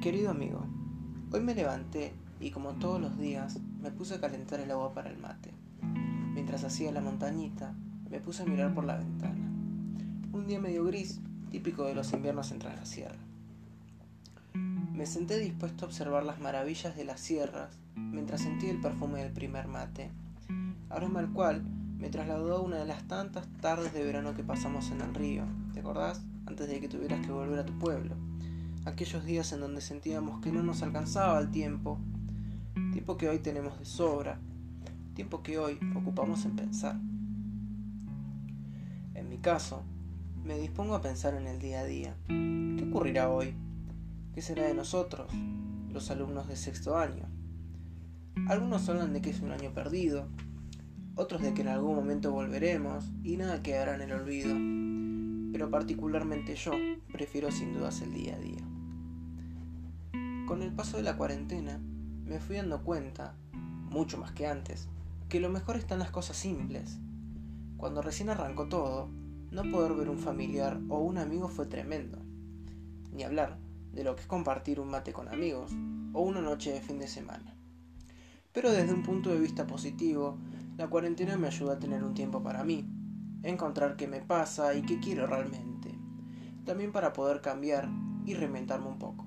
Querido amigo, hoy me levanté y como todos los días me puse a calentar el agua para el mate. Mientras hacía la montañita, me puse a mirar por la ventana. Un día medio gris, típico de los inviernos entre la sierra. Me senté dispuesto a observar las maravillas de las sierras mientras sentía el perfume del primer mate, aroma al cual me trasladó una de las tantas tardes de verano que pasamos en el río. ¿Te acordás? Antes de que tuvieras que volver a tu pueblo aquellos días en donde sentíamos que no nos alcanzaba el tiempo, tiempo que hoy tenemos de sobra, tiempo que hoy ocupamos en pensar. En mi caso, me dispongo a pensar en el día a día. ¿Qué ocurrirá hoy? ¿Qué será de nosotros, los alumnos de sexto año? Algunos hablan de que es un año perdido, otros de que en algún momento volveremos y nada quedará en el olvido, pero particularmente yo prefiero sin dudas el día a día. Con el paso de la cuarentena, me fui dando cuenta, mucho más que antes, que lo mejor están las cosas simples. Cuando recién arrancó todo, no poder ver un familiar o un amigo fue tremendo. Ni hablar de lo que es compartir un mate con amigos o una noche de fin de semana. Pero desde un punto de vista positivo, la cuarentena me ayuda a tener un tiempo para mí, encontrar qué me pasa y qué quiero realmente. También para poder cambiar y reinventarme un poco.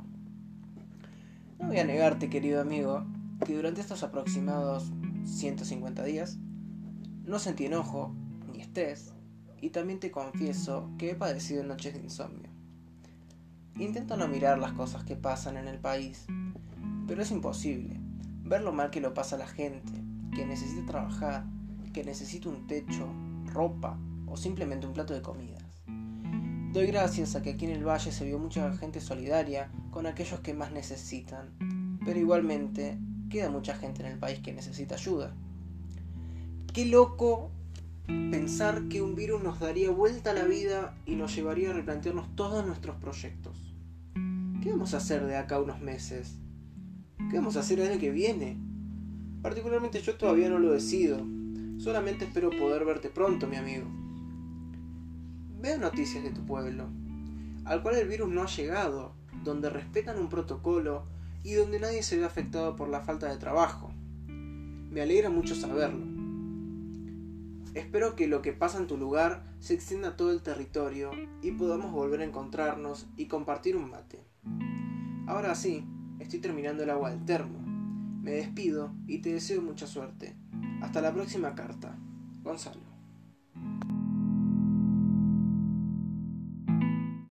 No voy a negarte, querido amigo, que durante estos aproximados 150 días no sentí enojo ni estrés y también te confieso que he padecido noches de insomnio. Intento no mirar las cosas que pasan en el país, pero es imposible ver lo mal que lo pasa la gente, que necesita trabajar, que necesita un techo, ropa o simplemente un plato de comidas. Doy gracias a que aquí en el valle se vio mucha gente solidaria con aquellos que más necesitan, pero igualmente queda mucha gente en el país que necesita ayuda. Qué loco pensar que un virus nos daría vuelta a la vida y nos llevaría a replantearnos todos nuestros proyectos. ¿Qué vamos a hacer de acá unos meses? ¿Qué vamos a hacer el que viene? Particularmente yo todavía no lo decido. Solamente espero poder verte pronto, mi amigo. Veo noticias de tu pueblo, al cual el virus no ha llegado, donde respetan un protocolo y donde nadie se ve afectado por la falta de trabajo. Me alegra mucho saberlo. Espero que lo que pasa en tu lugar se extienda a todo el territorio y podamos volver a encontrarnos y compartir un mate. Ahora sí, estoy terminando el agua del termo. Me despido y te deseo mucha suerte. Hasta la próxima carta. Gonzalo.